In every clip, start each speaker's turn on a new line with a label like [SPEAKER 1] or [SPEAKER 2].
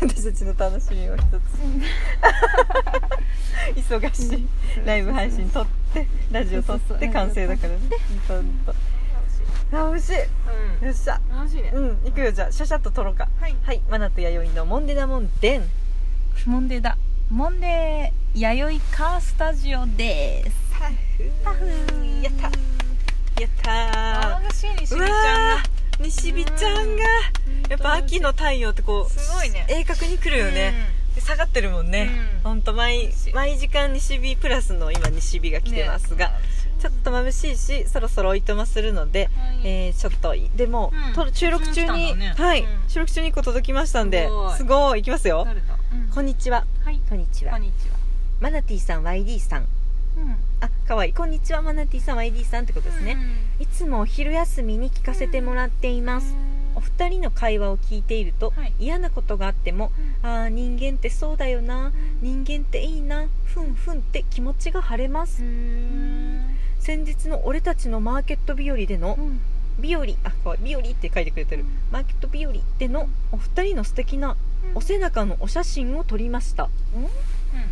[SPEAKER 1] 私たちの楽しみを一つ。忙しい。ライブ配信撮ってラジオ撮って完成だからねほんとあ美味しい。うんよっしゃ
[SPEAKER 2] 楽しい。ね
[SPEAKER 1] うん行くよじゃあシャシャッと撮ろうか
[SPEAKER 2] はい。
[SPEAKER 1] はい。マナと弥生のモンデダモンデン
[SPEAKER 2] モンデーだモンデー弥生カースタジオです
[SPEAKER 1] パフやったやった
[SPEAKER 2] 楽しい。し
[SPEAKER 1] ーうわ
[SPEAKER 2] みちゃんが
[SPEAKER 1] 西日ちゃんがやっぱ秋の太陽ってこう
[SPEAKER 2] すごいね。
[SPEAKER 1] 鋭角に来るよね、で下がってるもんね、
[SPEAKER 2] うん。
[SPEAKER 1] ほんと毎毎時間西日プラスの今西日が来てますが、ちょっと眩しいしそろそろおいとまするので、
[SPEAKER 2] はい。
[SPEAKER 1] えーちょっとでも、
[SPEAKER 2] うん。
[SPEAKER 1] と収録中に、
[SPEAKER 2] ね。
[SPEAKER 1] はい、
[SPEAKER 2] うん。
[SPEAKER 1] 収録中に1個届きましたんです
[SPEAKER 2] ごい。
[SPEAKER 1] い。いきますよ。こんにちは。
[SPEAKER 2] はい。
[SPEAKER 1] こんにちは。マナティさん YD さん。
[SPEAKER 2] うん。
[SPEAKER 1] あかわいい。こんにちはマナティさん YD さんってことですね、いつもお昼休みに聞かせてもらっています、お二人の会話を聞いていると、
[SPEAKER 2] はい。
[SPEAKER 1] 嫌なことがあっても、ああ人間ってそうだよな、人間っていいなふんふんって気持ちが晴れます、先日の俺たちのマーケット日和での日和あかわいい日和って書いてくれてる、マーケット日和でのお二人の素敵なお背中のお写真を撮りました。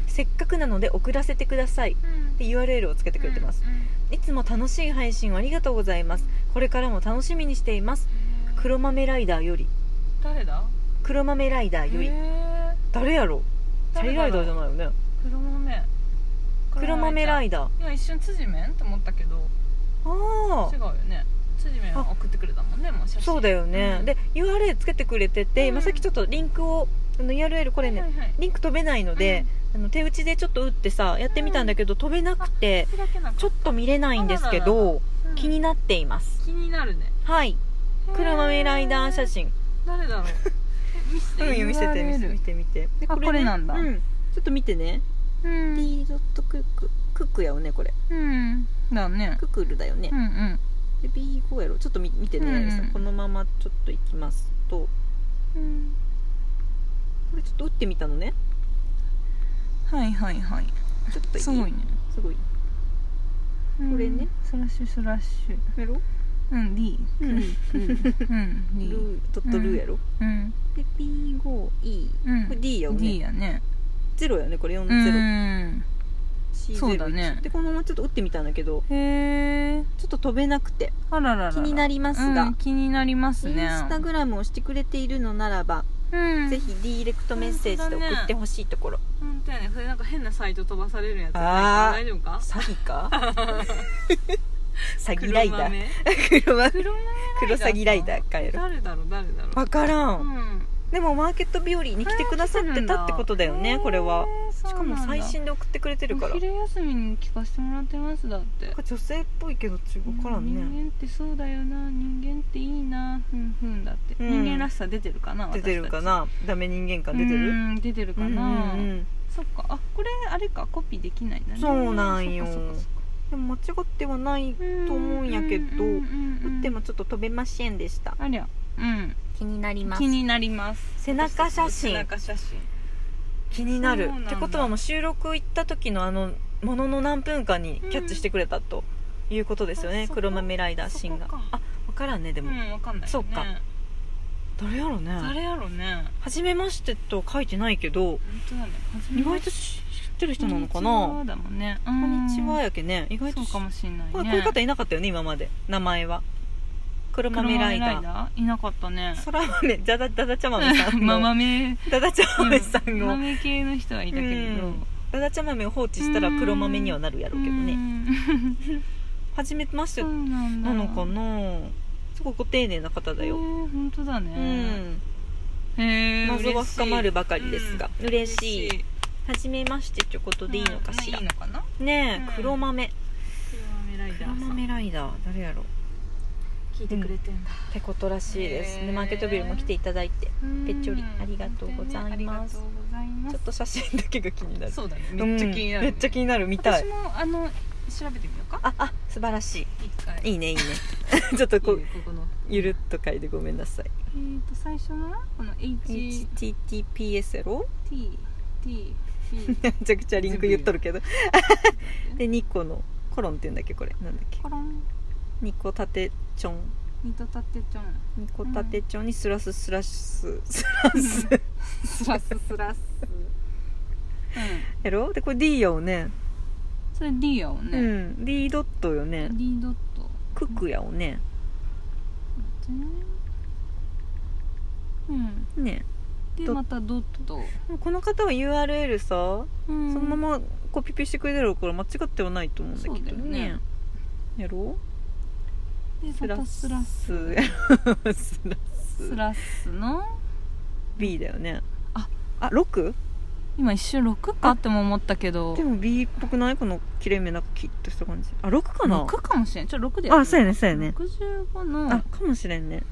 [SPEAKER 1] せっかくなので送らせてください。で URL をつけてくれてます、いつも楽しい配信をありがとうございます。これからも楽しみにしています黒豆ライダーより。
[SPEAKER 2] 誰だ？
[SPEAKER 1] 黒豆ライダーより。誰やろ？チャリライダーじゃないよね。
[SPEAKER 2] 黒豆。
[SPEAKER 1] 黒豆ライダー。
[SPEAKER 2] 今一瞬辻面って思ったけど。
[SPEAKER 1] あ
[SPEAKER 2] 違うよね。辻面は送ってくれたもんねもう写真。
[SPEAKER 1] あそうだよね、
[SPEAKER 2] うん。
[SPEAKER 1] で URL つけてくれてて、
[SPEAKER 2] うん。
[SPEAKER 1] 今さっきちょっとリンクをあの URL これね、
[SPEAKER 2] はいはいはい。
[SPEAKER 1] リンク飛べないので、あの手打ちでちょっと打ってさやってみたんだけど、飛べなくて
[SPEAKER 2] 開けなかた。
[SPEAKER 1] ちょっと見れないんですけ
[SPEAKER 2] あらら
[SPEAKER 1] ど
[SPEAKER 2] うん。
[SPEAKER 1] 気になっています。
[SPEAKER 2] 気になるね。
[SPEAKER 1] はい黒豆ライダー写真。
[SPEAKER 2] 誰だろう？え見せて。
[SPEAKER 1] うん見せて見せて見て見て。で
[SPEAKER 2] あこれなんだ。
[SPEAKER 1] うん、ちょっと見てね。
[SPEAKER 2] うん。
[SPEAKER 1] D ドットクック。クックやよねこれ。
[SPEAKER 2] うん。だね。
[SPEAKER 1] クックルだよね。
[SPEAKER 2] う、んうん。
[SPEAKER 1] で B5 やろちょっと見見てね、
[SPEAKER 2] うんうん。
[SPEAKER 1] このままちょっといきますと。こ
[SPEAKER 2] うん。
[SPEAKER 1] れちょっと打ってみたのね。
[SPEAKER 2] はいはいはい。
[SPEAKER 1] ちょっと
[SPEAKER 2] すごいね。
[SPEAKER 1] すごい。
[SPEAKER 2] こ
[SPEAKER 1] れね。
[SPEAKER 2] スラッシュスラッシュ。
[SPEAKER 1] やろ
[SPEAKER 2] うん D
[SPEAKER 1] うん
[SPEAKER 2] うん。うん
[SPEAKER 1] ルードットルーやろ、
[SPEAKER 2] うん
[SPEAKER 1] で B5E、
[SPEAKER 2] うん。
[SPEAKER 1] これ D やよね。
[SPEAKER 2] D やね。
[SPEAKER 1] 0やねこれ40、
[SPEAKER 2] うん。
[SPEAKER 1] C01
[SPEAKER 2] そうだね。
[SPEAKER 1] でこのままちょっと打ってみたんだけど。
[SPEAKER 2] へえ
[SPEAKER 1] ちょっと飛べなくて。
[SPEAKER 2] あらら
[SPEAKER 1] 気になりますが、
[SPEAKER 2] うん気になりますね。
[SPEAKER 1] インスタグラムをしてくれているのならば、
[SPEAKER 2] うん。
[SPEAKER 1] ぜひディレクトメッセージで送ってほしいところ、
[SPEAKER 2] 本当やね。それなんか変なサイト飛ばされるやつ。大丈夫か？
[SPEAKER 1] 詐欺か？詐欺ライダー。
[SPEAKER 2] 黒豆。黒豆。
[SPEAKER 1] 黒詐欺ライダー。かやろ
[SPEAKER 2] 誰だろう誰だろう。
[SPEAKER 1] 分からん、
[SPEAKER 2] うん。
[SPEAKER 1] でもマーケット日和に来てくださってたってことだよねこれは。しかも最新で送ってくれてるから。
[SPEAKER 2] お昼休みに聞かせてもらってますだって。
[SPEAKER 1] 女性っぽいけど違う分からんね。
[SPEAKER 2] 人間ってそうだよな。人間っていいな。ふんふんだって、
[SPEAKER 1] うん。
[SPEAKER 2] 人間らしさ出てるかな
[SPEAKER 1] 出てるか
[SPEAKER 2] 私
[SPEAKER 1] な。ダメ人間感出てる？
[SPEAKER 2] うん出てるかな、
[SPEAKER 1] うんうんうん。
[SPEAKER 2] そっか。あこれあれか。コピーできないんだね。
[SPEAKER 1] そうなんよ。
[SPEAKER 2] そっかそっかそっか
[SPEAKER 1] でも間違ってはないと思うんやけど
[SPEAKER 2] うんうんうんうん
[SPEAKER 1] 打ってもちょっと飛べませんでした。
[SPEAKER 2] ありゃ。うん。
[SPEAKER 1] 気になります。
[SPEAKER 2] 気になります。
[SPEAKER 1] 背中写真。
[SPEAKER 2] 背中写真。
[SPEAKER 1] 気になる。ってことはもう収録行った時のあのものの何分間にキャッチしてくれたということですよね、
[SPEAKER 2] あそこ。
[SPEAKER 1] 黒豆ライダーシンがあ分からんねでも、
[SPEAKER 2] うんわかんない、ね、
[SPEAKER 1] そうか。誰やろね。
[SPEAKER 2] 誰やろうね。
[SPEAKER 1] 初めましてと書いてないけど
[SPEAKER 2] 本当だね。
[SPEAKER 1] 意外と知ってる人なのかな？
[SPEAKER 2] だもんね。こ
[SPEAKER 1] こんにちはやけね。意外と
[SPEAKER 2] そうかもしんないね。
[SPEAKER 1] こうこういう方いなかったよね今まで。名前は黒豆ライダー
[SPEAKER 2] ーいなかったね。
[SPEAKER 1] そら豆ダダダダ茶豆さん
[SPEAKER 2] ま
[SPEAKER 1] の。
[SPEAKER 2] 豆
[SPEAKER 1] ダダ茶豆さんを、
[SPEAKER 2] 豆系の人はいたけれど、
[SPEAKER 1] うん。ダダ茶豆を放置したら黒豆にはなるやろうけどね。
[SPEAKER 2] ね
[SPEAKER 1] 初めまして
[SPEAKER 2] な
[SPEAKER 1] のかな？すごいご丁寧な方だよ、
[SPEAKER 2] 本当だ
[SPEAKER 1] う
[SPEAKER 2] ね、
[SPEAKER 1] ん。
[SPEAKER 2] へー
[SPEAKER 1] 謎は深まるばかりですが。
[SPEAKER 2] うん
[SPEAKER 1] 嬉しい初めましてってことでいいのかしら、
[SPEAKER 2] うんいいのかな？
[SPEAKER 1] ねえ、
[SPEAKER 2] うん。
[SPEAKER 1] 黒豆。
[SPEAKER 2] 黒豆ライダー
[SPEAKER 1] 黒豆ライダー。誰やろ？
[SPEAKER 2] 聞いてくれてんだ、
[SPEAKER 1] ってことらしいです、でマーケットビルも来ていただいて
[SPEAKER 2] うん。
[SPEAKER 1] ぺっちょりありがとうございます。ちょっと写真だけが気になる。
[SPEAKER 2] そうだね。めっちゃ気になる、
[SPEAKER 1] うんめっちゃ気になる。見たい。
[SPEAKER 2] 私もあの調べてみようか。
[SPEAKER 1] ああ素晴らしい。いいねいいね。ちょっとこ
[SPEAKER 2] いう
[SPEAKER 1] ゆるっと書いてごめんなさい。
[SPEAKER 2] えーと最初のこの HTT
[SPEAKER 1] HTTPS やろ
[SPEAKER 2] T
[SPEAKER 1] めちゃくちゃリンク言っとるけど。で2個のコロンって言うんだっけこれ。なんだっけ。
[SPEAKER 2] コロン。
[SPEAKER 1] 2個縦ちょん。
[SPEAKER 2] ニトタテちゃん。
[SPEAKER 1] ニコタテ帳にスラススラスス。ラス
[SPEAKER 2] スラススラス。うん。
[SPEAKER 1] やろ？でこれ D やよね。
[SPEAKER 2] それ D やわ
[SPEAKER 1] う
[SPEAKER 2] ね、
[SPEAKER 1] ん。D ドットよね。
[SPEAKER 2] D ドット。
[SPEAKER 1] ククやよね。
[SPEAKER 2] うん。
[SPEAKER 1] ね。ド
[SPEAKER 2] でまたドット、
[SPEAKER 1] この方は URL さ
[SPEAKER 2] うん。
[SPEAKER 1] そのままコピペしてくれてるから間違ってはないと思うんだけどね。
[SPEAKER 2] ね。
[SPEAKER 1] やろ
[SPEAKER 2] でまたスラス。
[SPEAKER 1] スラス。
[SPEAKER 2] スラス。の
[SPEAKER 1] ？B だよね。
[SPEAKER 2] あ。
[SPEAKER 1] あ 6?
[SPEAKER 2] 今一瞬6か？っても思ったけど。
[SPEAKER 1] でも B っぽくない？この切れ目なキッとした感じ。あ6かな
[SPEAKER 2] ？6かもしれん。ちょ6で
[SPEAKER 1] あそうやねそうやね。
[SPEAKER 2] 65の。
[SPEAKER 1] あかもしれんね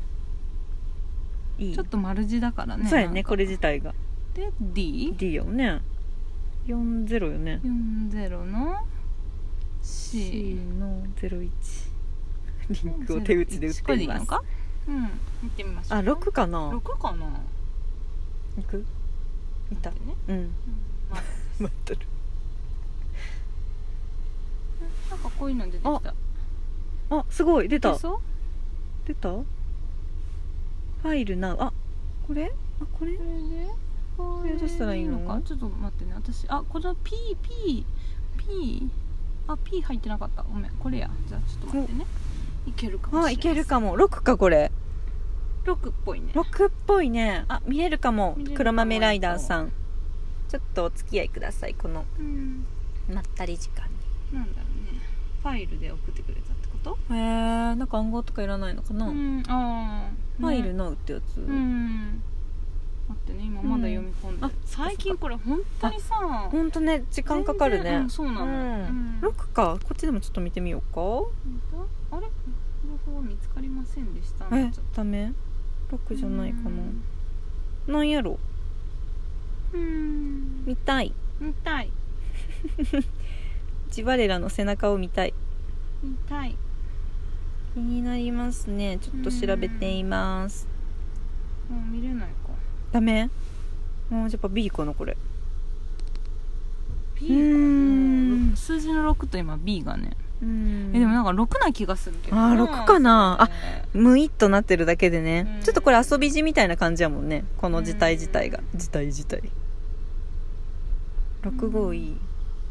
[SPEAKER 1] いい。
[SPEAKER 2] ちょっと丸字だからね。
[SPEAKER 1] そうやねこれ自体が。
[SPEAKER 2] で D40
[SPEAKER 1] D よね40よね。
[SPEAKER 2] の
[SPEAKER 1] C
[SPEAKER 2] C
[SPEAKER 1] の01リンクを手打ちで打ってます。
[SPEAKER 2] うん見てみましょう。
[SPEAKER 1] あ6かな。
[SPEAKER 2] 6かな？
[SPEAKER 1] 行く？見た。
[SPEAKER 2] ね。
[SPEAKER 1] うん。待ってる。
[SPEAKER 2] なんかこういうの出てきた。
[SPEAKER 1] あすごい。出た。出た？ファイルなあこれ？あこれ？
[SPEAKER 2] これでこ
[SPEAKER 1] れどうしたらいいの？
[SPEAKER 2] か？ちょっと待ってね。私あこの PPP あ P 入ってなかった。ごめんこれや。じゃあちょっと待ってね。いけるかも
[SPEAKER 1] あいけるかも。6かこれ。
[SPEAKER 2] 6っぽいね。
[SPEAKER 1] 6っぽいね。あ見れるかも。
[SPEAKER 2] 見れるかも
[SPEAKER 1] 黒豆ライダーさん。ちょっとお付き合いくださいこの。
[SPEAKER 2] うん。
[SPEAKER 1] まったり時間に。
[SPEAKER 2] なんだろうねファイルで送ってくれたってこと？
[SPEAKER 1] へえんか暗号とかいらないのかな、
[SPEAKER 2] うんああ
[SPEAKER 1] ファイルなうってやつ、
[SPEAKER 2] うん。待ってね今まだ読み込んで、
[SPEAKER 1] うんあ
[SPEAKER 2] 最近これ本当にさ
[SPEAKER 1] ほんとね時間かかるね。
[SPEAKER 2] うんそうなの、
[SPEAKER 1] うん。
[SPEAKER 2] うん。
[SPEAKER 1] 6か。こっちでもちょっと見てみようか。
[SPEAKER 2] 本当？あれ？情報見つかりませんでした。
[SPEAKER 1] えダメ？6
[SPEAKER 2] と
[SPEAKER 1] じゃないか
[SPEAKER 2] うん。
[SPEAKER 1] ななんやろ？
[SPEAKER 2] うん。
[SPEAKER 1] 見たい。
[SPEAKER 2] 見たい
[SPEAKER 1] ジバレラの背中を見たい。
[SPEAKER 2] 見たい。
[SPEAKER 1] 気になりますね。ちょっと調べています。
[SPEAKER 2] もう見れないか。
[SPEAKER 1] ダメ？もうやっぱ B かなこれ。
[SPEAKER 2] B かな。ん。数字の6と今 B がね、
[SPEAKER 1] うん。
[SPEAKER 2] えでもなんか6な気がするけど。
[SPEAKER 1] あー6かな。あ
[SPEAKER 2] そ
[SPEAKER 1] ムイっとなってるだけでね、
[SPEAKER 2] うん。
[SPEAKER 1] ちょっとこれ遊び字みたいな感じやもんね。この字体自体が、
[SPEAKER 2] うん。
[SPEAKER 1] 字体自体。65いい。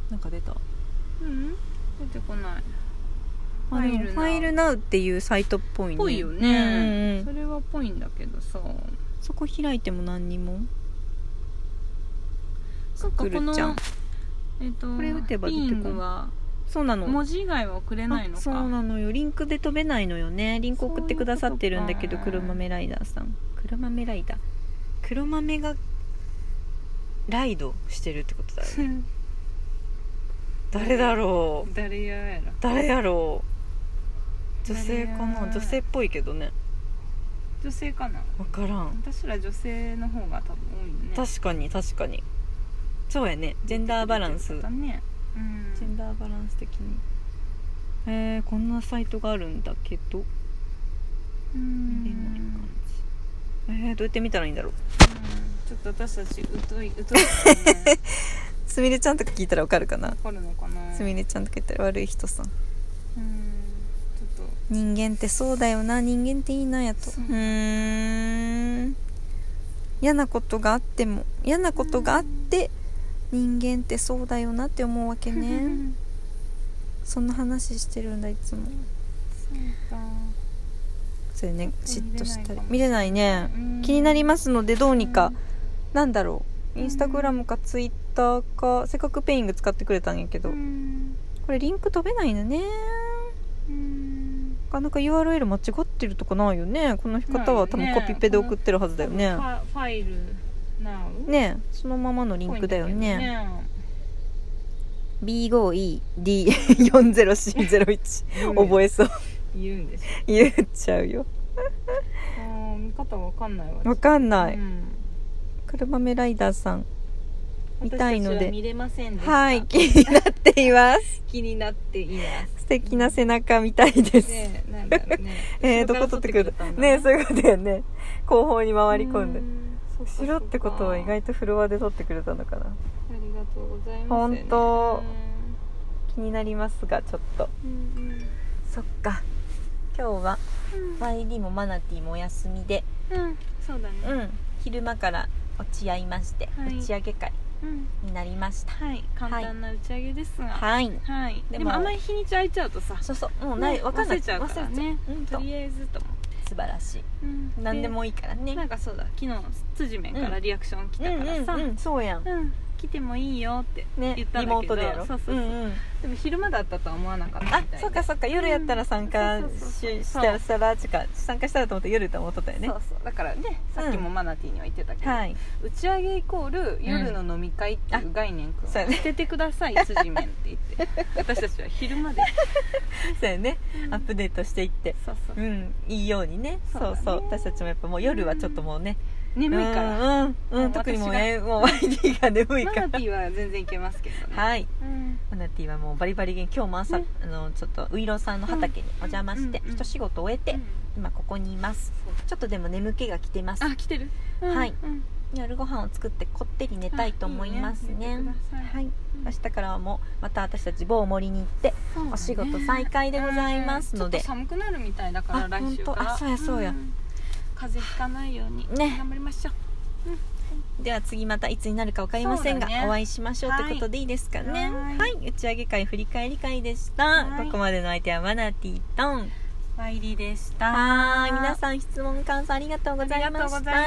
[SPEAKER 1] なんか出た。
[SPEAKER 2] れうん。出てこないファイルナウ
[SPEAKER 1] ファイルナウっていうサイトっぽいね。
[SPEAKER 2] ぽいよね、
[SPEAKER 1] うん
[SPEAKER 2] それはぽいんだけどさ。
[SPEAKER 1] そこ開いても何にも。
[SPEAKER 2] そっかこの
[SPEAKER 1] くるちゃん。
[SPEAKER 2] えっ、と
[SPEAKER 1] これ打てば出てこ
[SPEAKER 2] ビ
[SPEAKER 1] なそうなの。
[SPEAKER 2] 文字以外は送れないのか。
[SPEAKER 1] あそうなのよ。リンクで飛べないのよね。リンク送ってくださってるんだけど黒豆ライダーさん。黒豆ライダー。黒豆がライドしてるってことだよね 誰だろう。
[SPEAKER 2] 誰ややら
[SPEAKER 1] 誰やろう。女性かな。女性っぽいけどね。
[SPEAKER 2] 女性かな。
[SPEAKER 1] 分からん。
[SPEAKER 2] 私ら女性の方が多分多いよね。
[SPEAKER 1] 確かに確かに。そうやね。ジェンダーバランス。
[SPEAKER 2] だね。うん。
[SPEAKER 1] ジェンダーバランス的に。へえこんなサイトがあるんだけど。
[SPEAKER 2] うん。
[SPEAKER 1] 見れない感じ。えー、どうやって見たらいいんだろう。
[SPEAKER 2] ちょっと私たち疎い疎い。ね
[SPEAKER 1] すみれちゃんとか聞いたらわかるかな？
[SPEAKER 2] わかるのかな？
[SPEAKER 1] すみれちゃんとか言ったら悪い人さん。
[SPEAKER 2] うんちょっと。
[SPEAKER 1] 人間ってそうだよな。人間っていいなやと。う。ん。嫌なことがあっても嫌なことがあって人間ってそうだよなって思うわけね。そんな話してるんだいつも。
[SPEAKER 2] そうか。
[SPEAKER 1] それね。嫉妬したり。
[SPEAKER 2] 見
[SPEAKER 1] 見れないね。
[SPEAKER 2] うん。
[SPEAKER 1] 気になりますのでどうにか。
[SPEAKER 2] うん。
[SPEAKER 1] なんだろう。インスタグラムかツイッターかせっかくペイング使ってくれたんやけど。
[SPEAKER 2] うん。
[SPEAKER 1] これリンク飛べないのね。
[SPEAKER 2] うん。
[SPEAKER 1] なかなか URL 間違ってるとかないよね。この方は多分コピペで送ってるはずだよね。
[SPEAKER 2] ファイル
[SPEAKER 1] ねそのままのリンクだよね。
[SPEAKER 2] だ
[SPEAKER 1] B5ED40C01 覚えそう。
[SPEAKER 2] 言うんでしょ。
[SPEAKER 1] 言っちゃうよ。
[SPEAKER 2] 見方わかんないわ。
[SPEAKER 1] わかんない、
[SPEAKER 2] うん。
[SPEAKER 1] 黒豆ライダーさん見たいので
[SPEAKER 2] 見れません
[SPEAKER 1] はい気になっています。
[SPEAKER 2] 気になっています。
[SPEAKER 1] 素敵な背中見たいです、
[SPEAKER 2] ねえなんだろうね。
[SPEAKER 1] えー、どこ取ってくる？ね
[SPEAKER 2] ってくれたんだ
[SPEAKER 1] そういうことやね。後方に回り込んで。後ろってことは意外とフロアで撮ってくれたのかな。
[SPEAKER 2] ありがとうございます、
[SPEAKER 1] ほんと気になりますがちょっと。
[SPEAKER 2] うんうん。
[SPEAKER 1] そっか。今日は YD もマナティもお休みで。
[SPEAKER 2] うん。そうだね。
[SPEAKER 1] うん。昼間から落ち合いまして、
[SPEAKER 2] はい。
[SPEAKER 1] 打ち上げ会。
[SPEAKER 2] うん
[SPEAKER 1] になりました。
[SPEAKER 2] はい。簡単な打ち上げですが。
[SPEAKER 1] はい。
[SPEAKER 2] はい。
[SPEAKER 1] でも
[SPEAKER 2] あんまり日にち空いちゃうとさ
[SPEAKER 1] そうそう。もうない、
[SPEAKER 2] ね
[SPEAKER 1] わかんない。
[SPEAKER 2] 忘れちゃうからね。
[SPEAKER 1] う。うんと。
[SPEAKER 2] とりあえずと思って。
[SPEAKER 1] 素晴らしい。
[SPEAKER 2] うん。
[SPEAKER 1] 何でもいいからね。
[SPEAKER 2] なんかそうだ。昨日辻面からリアクション来たからさ。
[SPEAKER 1] うんうんうん。そうやん。
[SPEAKER 2] うん来てもいいよって
[SPEAKER 1] ね
[SPEAKER 2] 言ったんだけど
[SPEAKER 1] リモートでやろ？
[SPEAKER 2] そうそうそう。
[SPEAKER 1] うんうん。
[SPEAKER 2] でも昼間だったとは思わなかった。
[SPEAKER 1] あ
[SPEAKER 2] みたいで
[SPEAKER 1] そっかそっか。夜やったら参加したらしたらちか参加したらと思って夜と思っとったよね。
[SPEAKER 2] そうそう。だからねさっきもマナティーには言ってたけど、
[SPEAKER 1] はい。
[SPEAKER 2] 打ち上げイコール夜の飲み会っていう概念くん
[SPEAKER 1] うやね。
[SPEAKER 2] 捨ててください辻面って言って 私たちは昼間で。
[SPEAKER 1] そうやね。
[SPEAKER 2] うん。
[SPEAKER 1] アップデートしていって。
[SPEAKER 2] そうそう。
[SPEAKER 1] うん。いいようにね。
[SPEAKER 2] そ
[SPEAKER 1] ううそう。私たちもやっぱもう夜はちょっともうね
[SPEAKER 2] 眠いから。
[SPEAKER 1] うんうん、うん、
[SPEAKER 2] もう
[SPEAKER 1] 特にもうねもう YD が眠いから。
[SPEAKER 2] マナティーは全然いけますけどね。
[SPEAKER 1] はい。
[SPEAKER 2] うん。
[SPEAKER 1] マナティはもうバリバリ元気。今日も朝、
[SPEAKER 2] ね
[SPEAKER 1] あのちょっとウイロさんの畑にお邪魔して、一仕事終えて、
[SPEAKER 2] うん。
[SPEAKER 1] 今ここにいます。ちょっとでも眠気が来てます。
[SPEAKER 2] あ来てる、うん
[SPEAKER 1] はい。
[SPEAKER 2] うん
[SPEAKER 1] 夜ご飯を作ってこってり寝たいと思いますね。
[SPEAKER 2] ね。
[SPEAKER 1] はい。
[SPEAKER 2] うん。
[SPEAKER 1] 明日からはもうまた私たち某森に行ってお仕事再開でございますので。
[SPEAKER 2] うん。ちょっと寒くなるみたいだから
[SPEAKER 1] あ
[SPEAKER 2] 来週から。
[SPEAKER 1] あそうやそうや。
[SPEAKER 2] ん風邪ひかないように
[SPEAKER 1] ね。
[SPEAKER 2] 頑張りましょう。
[SPEAKER 1] では次またいつになるか分かりませんが、
[SPEAKER 2] ね。
[SPEAKER 1] お会いしましょうってことでいいですかね。
[SPEAKER 2] はい。
[SPEAKER 1] はい。打ち上げ会振り返り会でした、
[SPEAKER 2] はい。
[SPEAKER 1] ここまでの相手はマナティとん
[SPEAKER 2] ワイリーでした。
[SPEAKER 1] はーい。皆さん質問感想ありがとうございました。
[SPEAKER 2] ありがとうございま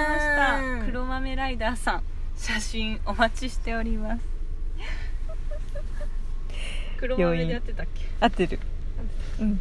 [SPEAKER 2] した。黒豆ライダーさん写真お待ちしております。黒豆でやってたっけ？
[SPEAKER 1] 合ってる。うん